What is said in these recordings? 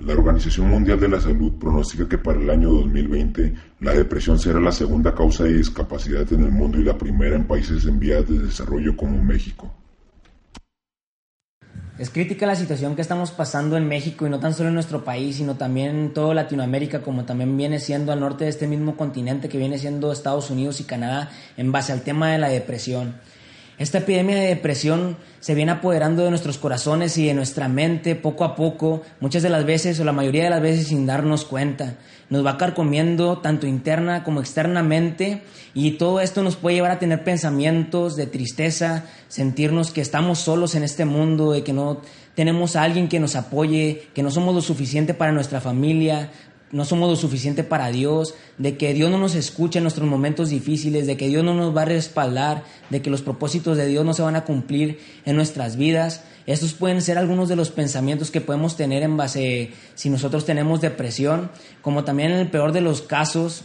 La Organización Mundial de la Salud pronostica que para el año 2020 la depresión será la segunda causa de discapacidad en el mundo y la primera en países en vías de desarrollo como México. Es crítica la situación que estamos pasando en México y no tan solo en nuestro país, sino también en toda Latinoamérica, como también viene siendo al norte de este mismo continente que viene siendo Estados Unidos y Canadá en base al tema de la depresión. Esta epidemia de depresión se viene apoderando de nuestros corazones y de nuestra mente poco a poco, muchas de las veces o la mayoría de las veces sin darnos cuenta. Nos va carcomiendo tanto interna como externamente y todo esto nos puede llevar a tener pensamientos de tristeza, sentirnos que estamos solos en este mundo, de que no tenemos a alguien que nos apoye, que no somos lo suficiente para nuestra familia, no somos lo suficiente para Dios, de que Dios no nos escucha en nuestros momentos difíciles, de que Dios no nos va a respaldar, de que los propósitos de Dios no se van a cumplir en nuestras vidas. Estos pueden ser algunos de los pensamientos que podemos tener en base si nosotros tenemos depresión, como también en el peor de los casos,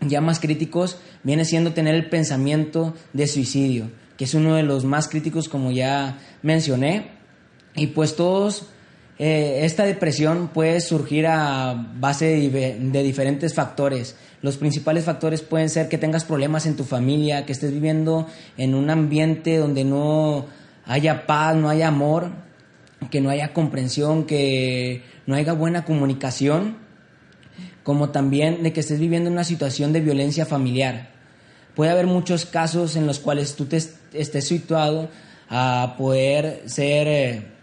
ya más críticos, viene siendo tener el pensamiento de suicidio, que es uno de los más críticos como ya mencioné. Y pues todos eh, esta depresión puede surgir a base de, diferentes factores. Los principales factores pueden ser que tengas problemas en tu familia, que estés viviendo en un ambiente donde no haya paz, no haya amor, que no haya comprensión, que no haya buena comunicación, como también de que estés viviendo una situación de violencia familiar. Puede haber muchos casos en los cuales tú te estés situado a poder ser... Eh,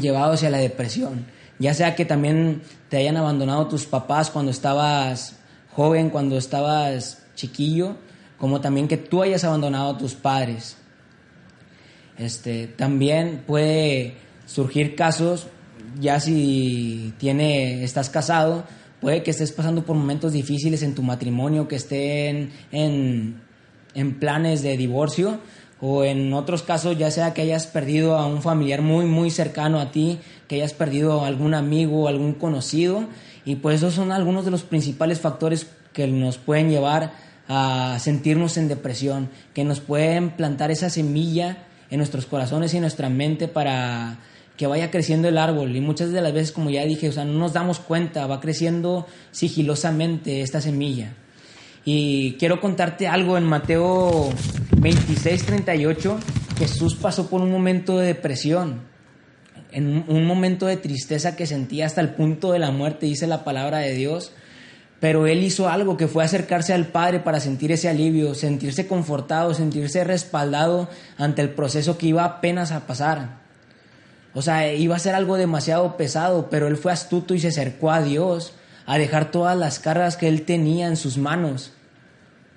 llevado hacia la depresión. Ya sea que también te hayan abandonado tus papás cuando estabas joven, cuando estabas chiquillo, como también que tú hayas abandonado a tus padres. Este, también puede surgir casos, ya si tiene, estás casado, puede que estés pasando por momentos difíciles en tu matrimonio, que estén en, en planes de divorcio, o en otros casos ya sea que hayas perdido a un familiar muy muy cercano a ti, que hayas perdido a algún amigo o algún conocido y pues esos son algunos de los principales factores que nos pueden llevar a sentirnos en depresión, que nos pueden plantar esa semilla en nuestros corazones y en nuestra mente para que vaya creciendo el árbol y muchas de las veces como ya dije, o sea, no nos damos cuenta, va creciendo sigilosamente esta semilla. Y quiero contarte algo en Mateo 26, 38. Jesús pasó por un momento de depresión, en un momento de tristeza que sentía hasta el punto de la muerte, dice la palabra de Dios. Pero él hizo algo que fue acercarse al Padre para sentir ese alivio, sentirse confortado, sentirse respaldado ante el proceso que iba apenas a pasar. O sea, iba a ser algo demasiado pesado, pero él fue astuto y se acercó a Dios a dejar todas las cargas que él tenía en sus manos,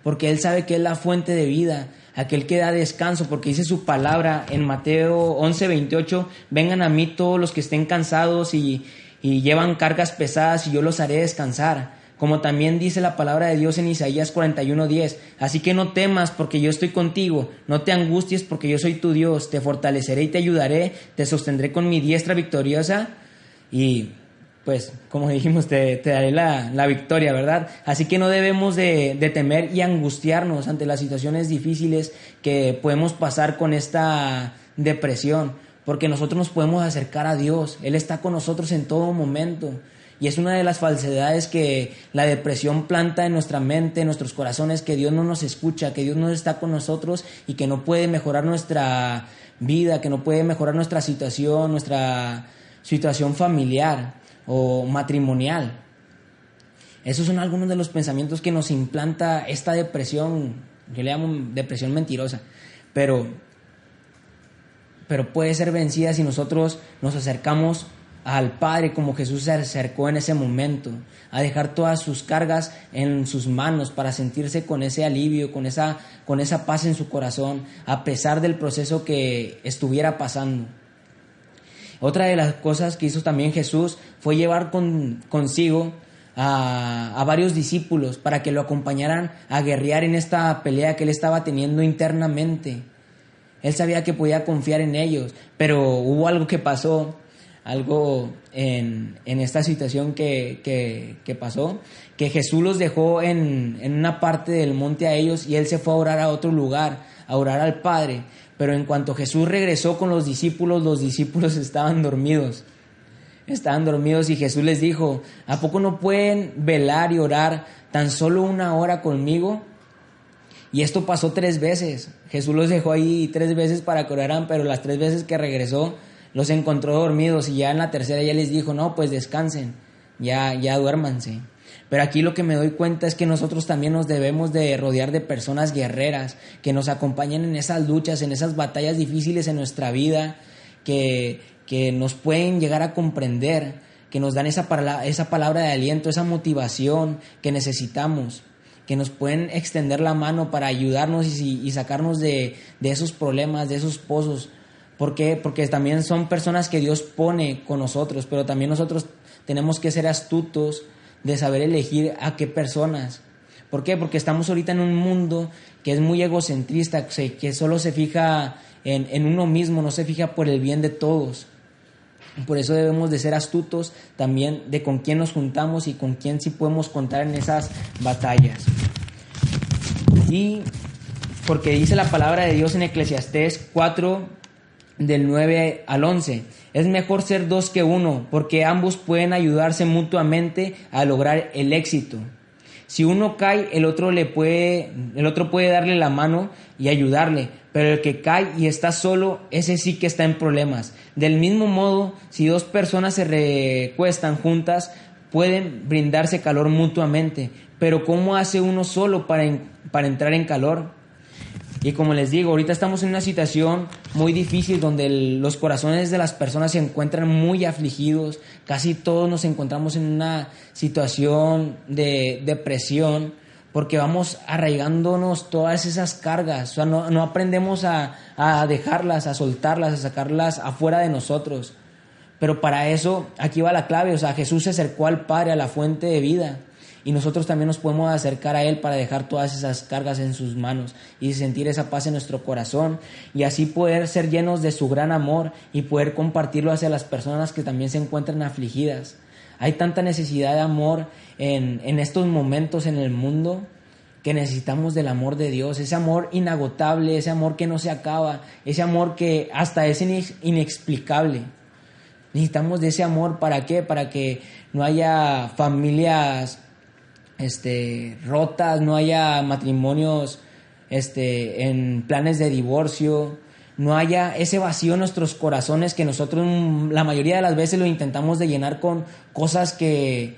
porque él sabe que es la fuente de vida, aquel que da descanso, porque dice su palabra en Mateo 11:28, vengan a mí todos los que estén cansados y, y llevan cargas pesadas y yo los haré descansar. Como también dice la palabra de Dios en Isaías 41:10, así que no temas porque yo estoy contigo, no te angusties porque yo soy tu Dios, te fortaleceré y te ayudaré, te sostendré con mi diestra victoriosa y pues como dijimos, te, daré la, victoria, ¿verdad? Así que no debemos de, temer y angustiarnos ante las situaciones difíciles que podemos pasar con esta depresión, porque nosotros nos podemos acercar a Dios, Él está con nosotros en todo momento. Y es una de las falsedades que la depresión planta en nuestra mente, en nuestros corazones, que Dios no nos escucha, que Dios no está con nosotros y que no puede mejorar nuestra vida, que no puede mejorar nuestra situación, nuestra situación familiar o matrimonial. Esos son algunos de los pensamientos que nos implanta esta depresión, yo le llamo depresión mentirosa, pero, pero puede ser vencida si nosotros nos acercamos al Padre como Jesús se acercó en ese momento, a dejar todas sus cargas en sus manos para sentirse con ese alivio, con esa, con esa paz en su corazón, a pesar del proceso que estuviera pasando. Otra de las cosas que hizo también Jesús fue llevar consigo a, varios discípulos para que lo acompañaran a guerrear en esta pelea que él estaba teniendo internamente. Él sabía que podía confiar en ellos, pero hubo algo que pasó, algo en, esta situación que, pasó, que Jesús los dejó en, en una parte del monte a ellos y él se fue a orar a otro lugar, a orar al Padre. Pero en cuanto Jesús regresó con los discípulos, los discípulos estaban dormidos. estaban dormidos y Jesús les dijo, ¿a poco no pueden velar y orar tan solo una hora conmigo? Y esto pasó tres veces. Jesús los dejó ahí tres veces para que oraran, pero las tres veces que regresó los encontró dormidos y ya en la tercera ya les dijo, no, pues descansen, ya, ya duérmanse. Pero aquí lo que me doy cuenta es que nosotros también nos debemos de rodear de personas guerreras que nos acompañen en esas luchas, en esas batallas difíciles en nuestra vida, que, que nos pueden llegar a comprender, que nos dan esa, esa palabra de aliento, esa motivación que necesitamos, que nos pueden extender la mano para ayudarnos y, sacarnos de, de, esos problemas, de esos pozos. ¿Por qué? Porque también son personas que Dios pone con nosotros, pero también nosotros tenemos que ser astutos de saber elegir a qué personas. ¿Por qué? Porque estamos ahorita en un mundo que es muy egocentrista, que solo se fija en, en uno mismo, no se fija por el bien de todos. Por eso debemos de ser astutos también de con quién nos juntamos y con quién sí podemos contar en esas batallas. Y porque dice la palabra de Dios en Eclesiastés 4 del 9 al 11. Es mejor ser dos que uno, porque ambos pueden ayudarse mutuamente a lograr el éxito. Si uno cae, el otro le puede, el otro puede darle la mano y ayudarle, pero el que cae y está solo, ese sí que está en problemas. Del mismo modo, si dos personas se recuestan juntas, pueden brindarse calor mutuamente, pero ¿cómo hace uno solo para, para entrar en calor? Y como les digo, ahorita estamos en una situación muy difícil donde los corazones de las personas se encuentran muy afligidos, casi todos nos encontramos en una situación de depresión porque vamos arraigándonos todas esas cargas, o sea, no, aprendemos a, a dejarlas, a soltarlas, a sacarlas afuera de nosotros. Pero para eso, aquí va la clave, o sea, Jesús se acercó al Padre, a la fuente de vida y nosotros también nos podemos acercar a Él para dejar todas esas cargas en sus manos y sentir esa paz en nuestro corazón y así poder ser llenos de su gran amor y poder compartirlo hacia las personas que también se encuentran afligidas. Hay tanta necesidad de amor en, en estos momentos en el mundo que necesitamos del amor de Dios, ese amor inagotable, ese amor que no se acaba, ese amor que hasta es inexplicable. Necesitamos de ese amor para qué? Para que no haya familias este, rotas, no haya matrimonios este, en planes de divorcio, no haya ese vacío en nuestros corazones que nosotros la mayoría de las veces lo intentamos de llenar con cosas que,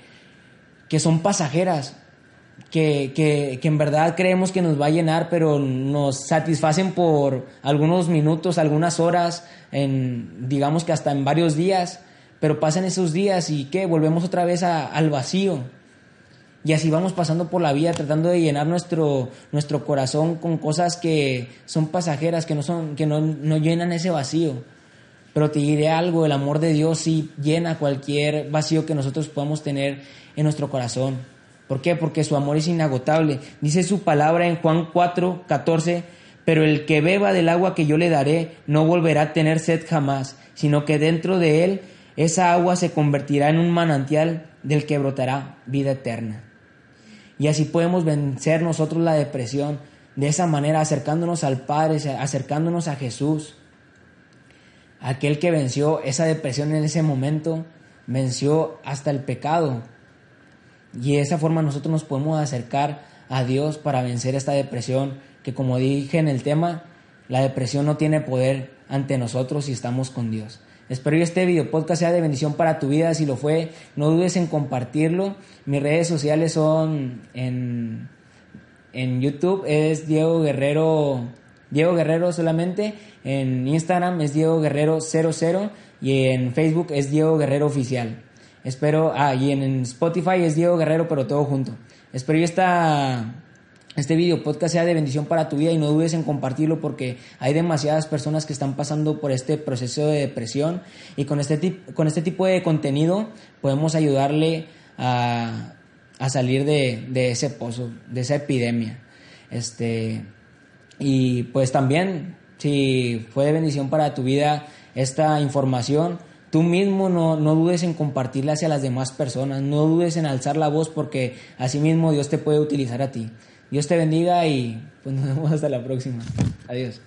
que son pasajeras, que, que, que, en verdad creemos que nos va a llenar, pero nos satisfacen por algunos minutos, algunas horas, en, digamos que hasta en varios días, pero pasan esos días y que volvemos otra vez al vacío. Y así vamos pasando por la vida tratando de llenar nuestro, nuestro corazón con cosas que son pasajeras, que no, son, que no, no llenan ese vacío. Pero te diré algo, el amor de Dios sí llena cualquier vacío que nosotros podamos tener en nuestro corazón. ¿Por qué? Porque su amor es inagotable. Dice su palabra en Juan 4, 14, pero el que beba del agua que yo le daré no volverá a tener sed jamás, sino que dentro de él esa agua se convertirá en un manantial del que brotará vida eterna. Y así podemos vencer nosotros la depresión, de esa manera acercándonos al Padre, acercándonos a Jesús. Aquel que venció esa depresión en ese momento, venció hasta el pecado. Y de esa forma nosotros nos podemos acercar a Dios para vencer esta depresión, que como dije en el tema, la depresión no tiene poder ante nosotros si estamos con Dios. Espero que este video podcast sea de bendición para tu vida. Si lo fue, no dudes en compartirlo. Mis redes sociales son en, en YouTube es Diego Guerrero, Diego Guerrero solamente. En Instagram es Diego Guerrero 00 y en Facebook es Diego Guerrero Oficial. Espero, ah, y en Spotify es Diego Guerrero, pero todo junto. Espero que esta este video podcast sea de bendición para tu vida y no dudes en compartirlo porque hay demasiadas personas que están pasando por este proceso de depresión y con este, con este tipo de contenido podemos ayudarle a, salir de, ese pozo, de esa epidemia. Este, y pues también, si fue de bendición para tu vida esta información, tú mismo no, no, dudes en compartirla hacia las demás personas, no dudes en alzar la voz porque así mismo Dios te puede utilizar a ti. Dios te bendiga y pues nos vemos hasta la próxima. Adiós.